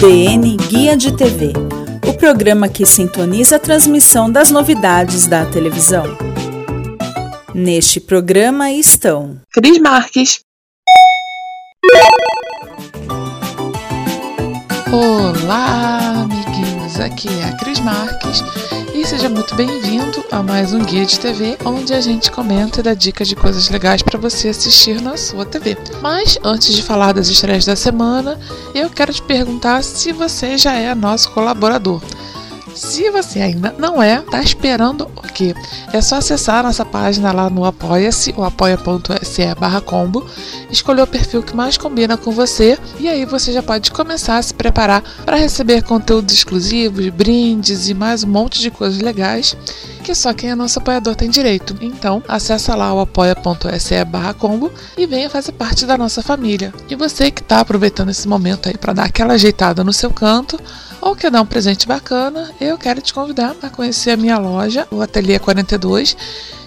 DN Guia de TV o programa que sintoniza a transmissão das novidades da televisão. Neste programa estão Cris Marques. Olá, amiguinhos. Aqui é a Cris Marques e seja muito bem-vindo a mais um Guia de TV, onde a gente comenta e dá dicas de coisas legais para você assistir na sua TV. Mas antes de falar das estreias da semana, eu quero te perguntar se você já é nosso colaborador. Se você ainda não é, tá esperando o quê? É só acessar nossa página lá no Apoia-se, o apoia.se barra combo, escolher o perfil que mais combina com você e aí você já pode começar a se preparar para receber conteúdos exclusivos, brindes e mais um monte de coisas legais que só quem é nosso apoiador tem direito. Então, acessa lá o apoia.se barra combo e venha fazer parte da nossa família. E você que está aproveitando esse momento aí para dar aquela ajeitada no seu canto, ou quer dar um presente bacana, eu quero te convidar a conhecer a minha loja, o Ateliê 42,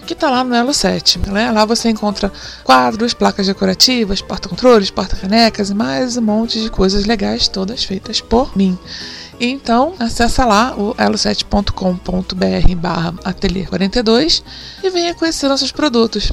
que está lá no Elo 7. Né? Lá você encontra quadros, placas decorativas, porta-controles, porta-canecas e mais um monte de coisas legais, todas feitas por mim. Então, acessa lá o elo7.com.br barra ateliê 42 e venha conhecer nossos produtos.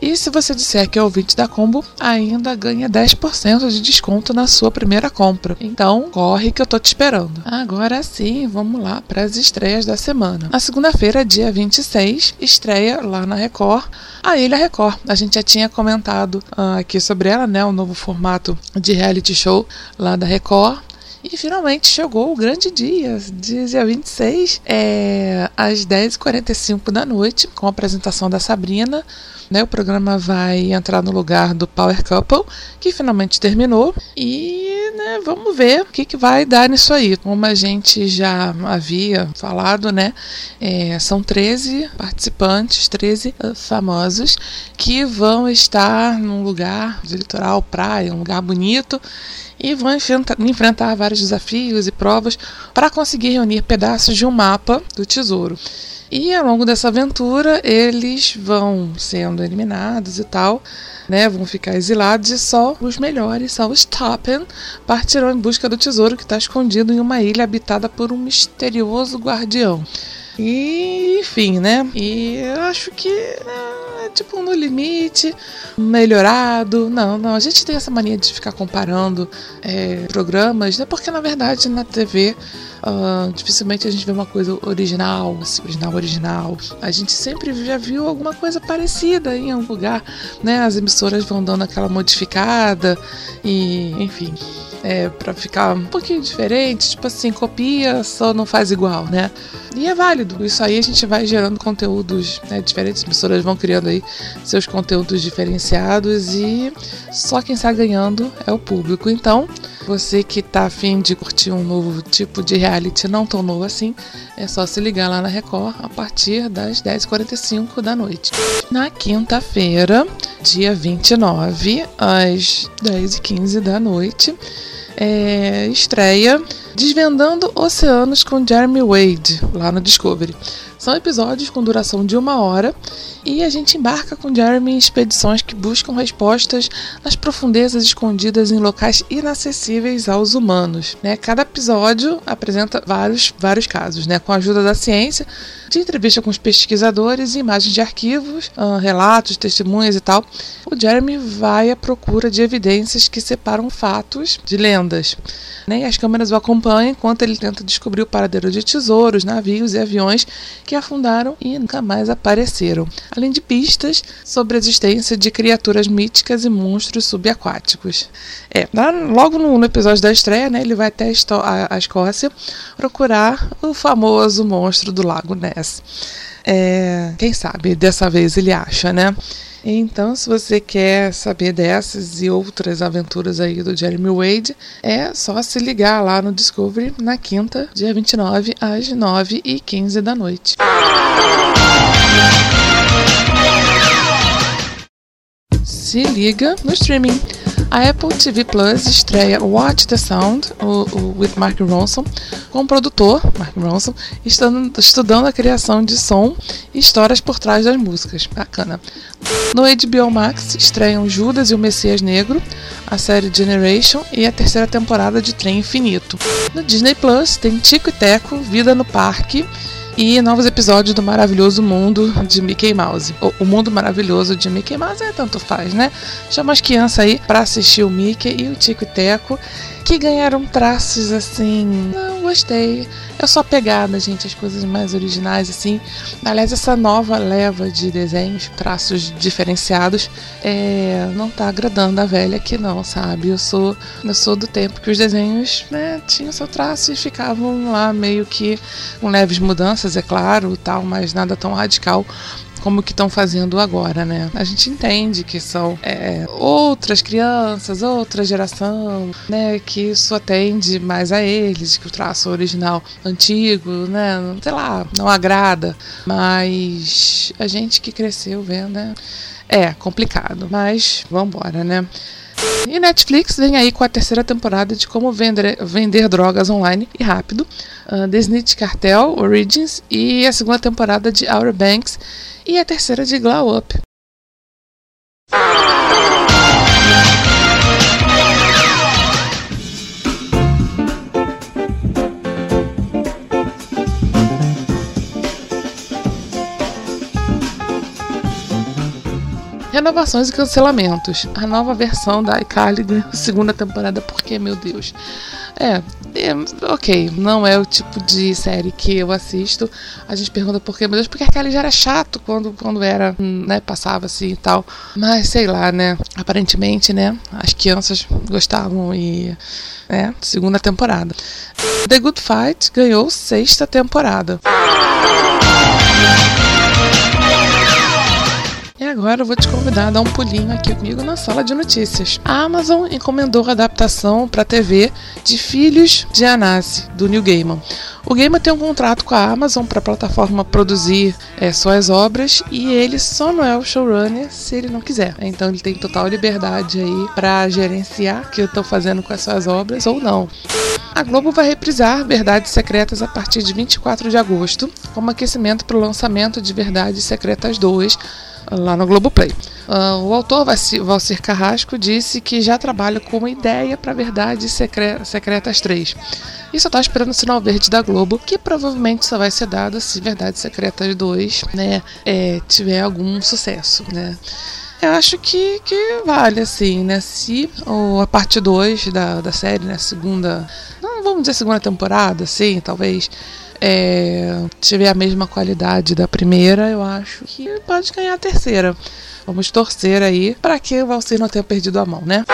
E se você disser que é ouvinte da Combo, ainda ganha 10% de desconto na sua primeira compra. Então, corre que eu tô te esperando. Agora sim, vamos lá para as estreias da semana. Na segunda-feira, dia 26, estreia lá na Record a Ilha Record. A gente já tinha comentado uh, aqui sobre ela, né? O novo formato de reality show lá da Record. E finalmente chegou o grande dia, dia 26, é, às 10h45 da noite, com a apresentação da Sabrina. Né, o programa vai entrar no lugar do Power Couple, que finalmente terminou. E né, vamos ver o que, que vai dar nisso aí. Como a gente já havia falado, né? É, são 13 participantes, 13 uh, famosos, que vão estar num lugar de litoral, praia, um lugar bonito e vão enfrentar, vários desafios e provas para conseguir reunir pedaços de um mapa do tesouro. E ao longo dessa aventura eles vão sendo eliminados e tal, né? Vão ficar exilados e só os melhores, só os Toppen, partirão em busca do tesouro que está escondido em uma ilha habitada por um misterioso guardião. E, enfim, né? E eu acho que né, tipo no limite, melhorado. Não, não, a gente tem essa mania de ficar comparando é, programas, né? Porque na verdade na TV Uh, dificilmente a gente vê uma coisa original, assim, original, original. A gente sempre já viu alguma coisa parecida em algum lugar, né? As emissoras vão dando aquela modificada e, enfim, é, para ficar um pouquinho diferente, tipo assim, copia, só não faz igual, né? E é válido. Isso aí a gente vai gerando conteúdos né, diferentes, as emissoras vão criando aí seus conteúdos diferenciados e só quem está ganhando é o público. Então, você que tá afim de curtir um novo tipo de reality, não tão novo assim, é só se ligar lá na Record a partir das 10h45 da noite. Na quinta-feira, dia 29, às 10h15 da noite, é, estreia Desvendando Oceanos com Jeremy Wade, lá no Discovery. São episódios com duração de uma hora e a gente embarca com Jeremy em expedições que buscam respostas nas profundezas escondidas em locais inacessíveis aos humanos. Né? Cada episódio apresenta vários, vários casos, né? com a ajuda da ciência, de entrevista com os pesquisadores, imagens de arquivos, uh, relatos, testemunhas e tal. O Jeremy vai à procura de evidências que separam fatos de lendas. Né? E as câmeras o acompanham enquanto ele tenta descobrir o paradeiro de tesouros, navios e aviões que afundaram e nunca mais apareceram, além de pistas sobre a existência de criaturas míticas e monstros subaquáticos. É, logo no, episódio da estreia, né, ele vai até a, a Escócia procurar o famoso monstro do Lago Ness. É, quem sabe dessa vez ele acha, né? Então, se você quer saber dessas e outras aventuras aí do Jeremy Wade, é só se ligar lá no Discovery na quinta, dia 29, às 9h15 da noite. Se liga no streaming. A Apple TV Plus estreia Watch the Sound, o, o, with Mark Ronson, com o produtor, Mark Ronson, estudando, estudando a criação de som e histórias por trás das músicas. Bacana. No HBO Max estreiam Judas e o Messias Negro, a série Generation e a terceira temporada de Trem Infinito. No Disney Plus tem Tico e Teco, Vida no Parque e novos episódios do maravilhoso mundo de Mickey Mouse. O, o, mundo maravilhoso de Mickey Mouse é tanto faz, né? Chama as crianças aí para assistir o Mickey e o Tico e Teco, que ganharam traços assim. Gostei. Eu sou apegada, gente, às coisas mais originais, assim. Aliás, essa nova leva de desenhos, traços diferenciados, é, não tá agradando a velha aqui, não, sabe? Eu sou, eu sou do tempo que os desenhos né, tinham seu traço e ficavam lá meio que com leves mudanças, é claro, tal, mas nada tão radical como que estão fazendo agora, né? A gente entende que são é, outras crianças, outra geração, né? Que isso atende mais a eles, que o traço original antigo, né? Sei lá, não agrada. Mas a gente que cresceu vendo, né? É complicado, mas vambora, né? E Netflix vem aí com a terceira temporada de como vender, vender drogas online e rápido. Uh, Cartel Origins e a segunda temporada de Outer Banks e a terceira de Glow Up. Renovações e cancelamentos. A nova versão da iCarly ganhou segunda temporada, porque, meu Deus. É, é, ok, não é o tipo de série que eu assisto. A gente pergunta por quê, meu Deus, porque aquela já era chato quando, quando era, né, passava assim e tal. Mas sei lá, né? Aparentemente, né? As crianças gostavam e. É, segunda temporada. The Good Fight ganhou sexta temporada. Agora eu vou te convidar a dar um pulinho aqui comigo na sala de notícias. A Amazon encomendou a adaptação para TV de Filhos de Anasi, do Neil Gaiman. O Gaiman tem um contrato com a Amazon para a plataforma produzir é, suas obras e ele só não é o showrunner se ele não quiser. Então ele tem total liberdade aí para gerenciar o que eu estou fazendo com as suas obras ou não. A Globo vai reprisar Verdades Secretas a partir de 24 de agosto, como aquecimento para o lançamento de Verdades Secretas 2 lá no Globoplay. Uh, o autor Valcir Carrasco disse que já trabalha com uma ideia para Verdades Secre Secretas 3. E só está esperando o sinal verde da Globo, que provavelmente só vai ser dado se Verdades Secretas 2 né, é, tiver algum sucesso. Né. Eu acho que, que vale, assim, né? Se ou a parte 2 da, da série, né? Segunda. Não vamos dizer segunda temporada, assim, talvez é, tiver a mesma qualidade da primeira, eu acho que pode ganhar a terceira. Vamos torcer aí para que o Valsir não tenha perdido a mão, né?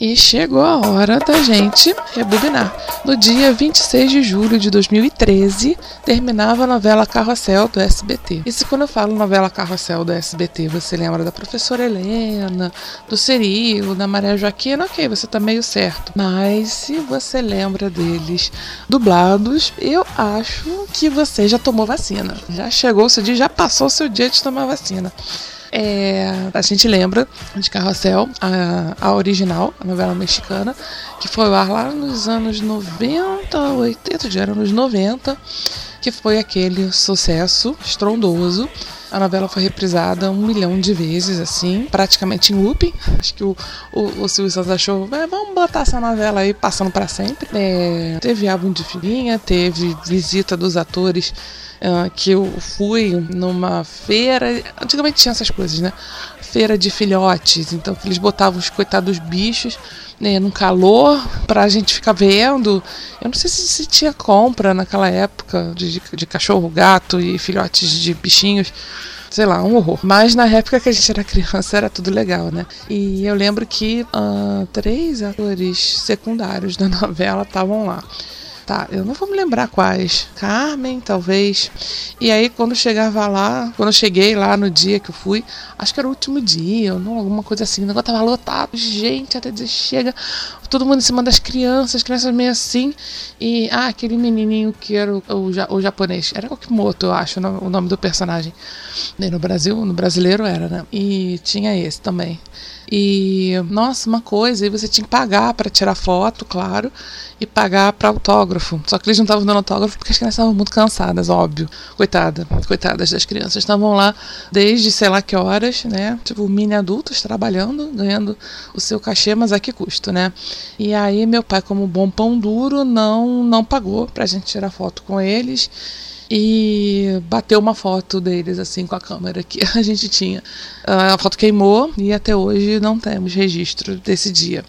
E chegou a hora da gente rebobinar. No dia 26 de julho de 2013, terminava a novela Carrossel do SBT. E se quando eu falo novela Carrossel do SBT, você lembra da professora Helena, do Cirilo, da Maria Joaquina, ok, você tá meio certo. Mas se você lembra deles dublados, eu acho que você já tomou vacina. Já chegou o seu dia, já passou o seu dia de tomar vacina. É, a gente lembra de Carrossel, a, a original, a novela mexicana, que foi ao lá nos anos 90, 80, já era nos 90, que foi aquele sucesso estrondoso. A novela foi reprisada um milhão de vezes, assim, praticamente em looping. Acho que o, o, o Silvio Santos achou, vamos botar essa novela aí passando para sempre. É, teve álbum de filhinha, teve visita dos atores uh, que eu fui numa feira. Antigamente tinha essas coisas, né? Feira de filhotes, então eles botavam os coitados bichos né, num calor para a gente ficar vendo. Eu não sei se, se tinha compra naquela época de, de cachorro, gato e filhotes de bichinhos sei lá, um horror. Mas na época que a gente era criança era tudo legal, né? E eu lembro que uh, três atores secundários da novela estavam lá. Tá, eu não vou me lembrar quais. Carmen, talvez. E aí, quando chegava lá, quando eu cheguei lá no dia que eu fui, acho que era o último dia, ou não, alguma coisa assim, o negócio tava lotado, gente, até dizer chega, todo mundo em cima das crianças, as crianças meio assim. E, ah, aquele menininho que era o, o, o japonês, era Okimoto, eu acho, o nome do personagem. E no Brasil, no brasileiro era, né? E tinha esse também. E, nossa, uma coisa, aí você tinha que pagar para tirar foto, claro, e pagar para autógrafo. Só que eles não estavam dando autógrafo porque as crianças estavam muito cansadas, óbvio. Coitada, coitadas das crianças. Estavam lá desde sei lá que horas, né? Tipo, mini adultos trabalhando, ganhando o seu cachê, mas a que custo, né? E aí meu pai, como bom pão duro, não não pagou pra gente tirar foto com eles e bateu uma foto deles assim com a câmera que a gente tinha. A foto queimou e até hoje não temos registro desse dia.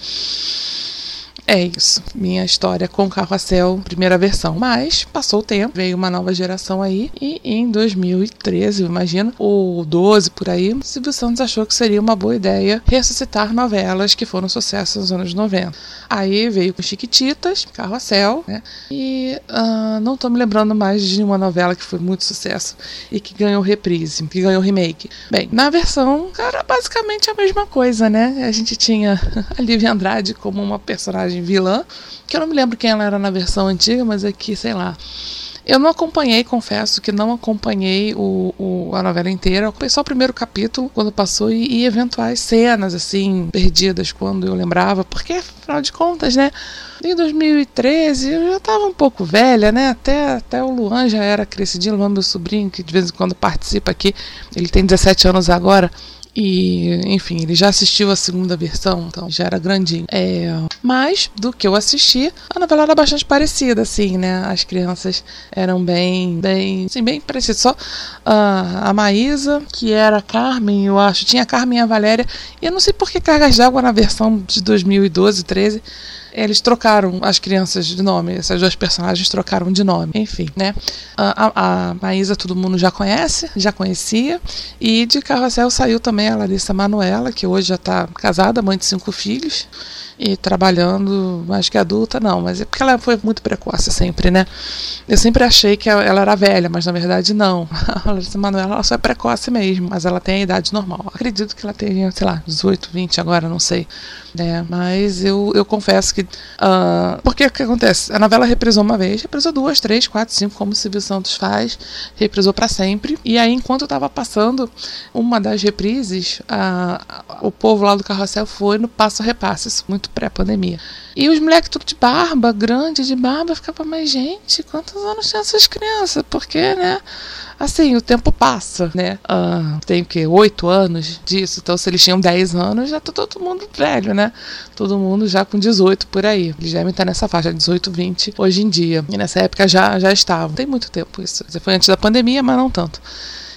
É isso, minha história com Carrossel, primeira versão. Mas passou o tempo, veio uma nova geração aí, e em 2013, eu imagino, ou 12 por aí, Silvio Santos achou que seria uma boa ideia ressuscitar novelas que foram sucesso nos anos 90. Aí veio com Chiquititas, Carrossel, né? E uh, não tô me lembrando mais de nenhuma novela que foi muito sucesso e que ganhou reprise, que ganhou remake. Bem, na versão, era basicamente a mesma coisa, né? A gente tinha a Lívia Andrade como uma personagem vilã, que eu não me lembro quem ela era na versão antiga, mas é que, sei lá. Eu não acompanhei, confesso que não acompanhei o, o, a novela inteira. Só o primeiro capítulo, quando passou, e, e, eventuais cenas, assim, perdidas, quando eu lembrava, porque, afinal de contas, né? Em 2013 eu já estava um pouco velha, né? Até, até o Luan já era crescidinho, o Luan, meu sobrinho, que de vez em quando participa aqui, ele tem 17 anos agora. E, enfim, ele já assistiu a segunda versão, então já era grandinho. É, mas, do que eu assisti, a novela era bastante parecida, assim, né? As crianças eram bem, bem, assim, bem parecidas. Só uh, a Maísa, que era a Carmen, eu acho, tinha a Carmen e a Valéria. E eu não sei por que Cargas d'Água na versão de 2012, 13 eles trocaram as crianças de nome, essas duas personagens trocaram de nome, enfim, né? A, a, Maísa todo mundo já conhece, já conhecia, e de Carrossel saiu também a Larissa Manuela, que hoje já está casada, mãe de cinco filhos, e trabalhando, acho que adulta não, mas é porque ela foi muito precoce sempre, né? Eu sempre achei que ela era velha, mas na verdade não. A Larissa Manoela ela só é precoce mesmo, mas ela tem a idade normal. Acredito que ela tenha, sei lá, 18, 20 agora, não sei. Né? Mas eu, eu confesso que. Uh, porque o que acontece? A novela reprisou uma vez, reprisou duas, três, quatro, cinco, como o Silvio Santos faz, reprisou para sempre. E aí, enquanto eu tava passando uma das reprises, a, o povo lá do carrossel foi no passo a repasse, isso muito pré-pandemia. E os moleques tudo de barba, grande, de barba, ficava, mas gente, quantos anos tem essas crianças? Porque, né? Assim, o tempo passa, né? Ah, tem o quê? Oito anos disso. Então, se eles tinham 10 anos, já tá todo mundo velho, né? Todo mundo já com 18 por aí. Eles devem estar nessa faixa, 18, 20 hoje em dia. E nessa época já, já estavam. Tem muito tempo isso. Foi antes da pandemia, mas não tanto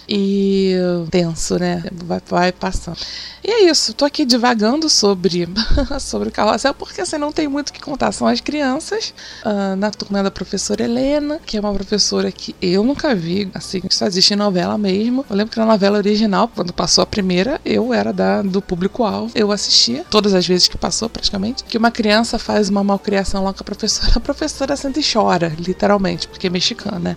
e tenso, né? Vai, vai passando. E é isso, tô aqui divagando sobre, sobre o carrossel, porque assim, não tem muito o que contar. São as crianças, uh, na turma da professora Helena, que é uma professora que eu nunca vi, assim, só existe em novela mesmo. Eu lembro que na novela original, quando passou a primeira, eu era da, do público-alvo. Eu assistia, todas as vezes que passou, praticamente, que uma criança faz uma malcriação lá com a professora, a professora senta e chora, literalmente, porque é mexicana, né?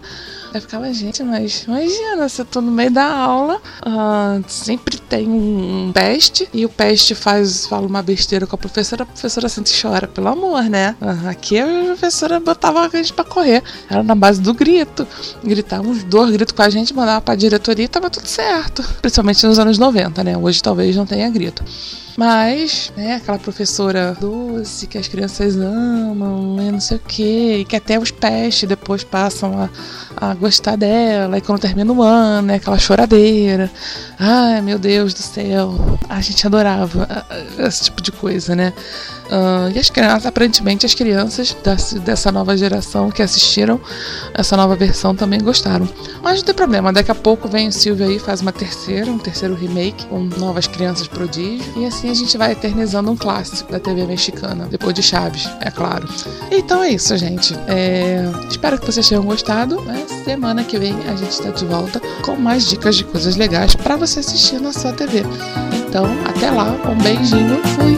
Eu ficava, gente, mas imagina, se eu tô no meio da aula, uh, sempre tem um, peste, e o peste faz, fala uma besteira com a professora, a professora sente chora, pelo amor, né? Uh, aqui a professora botava a gente pra correr. Era na base do grito. Gritava uns dois gritos com a gente, mandava pra diretoria e tava tudo certo. Principalmente nos anos 90, né? Hoje talvez não tenha grito. Mas, né, aquela professora doce que as crianças amam e não sei o que, e que até os pés depois passam a, a gostar dela, e quando termina o ano, né, aquela choradeira. Ai, meu Deus do céu. A gente adorava esse tipo de coisa, né? Uh, e as crianças, aparentemente, as crianças dessa, nova geração que assistiram essa nova versão também gostaram. Mas não tem problema, daqui a pouco vem o Silvio aí faz uma terceira, um terceiro remake com novas crianças prodígio. E assim a gente vai eternizando um clássico da TV mexicana, depois de Chaves, é claro. Então é isso, gente. É... Espero que vocês tenham gostado. Né? Semana que vem a gente está de volta com mais dicas de coisas legais para você assistir na sua TV. Então, até lá, um beijinho, fui!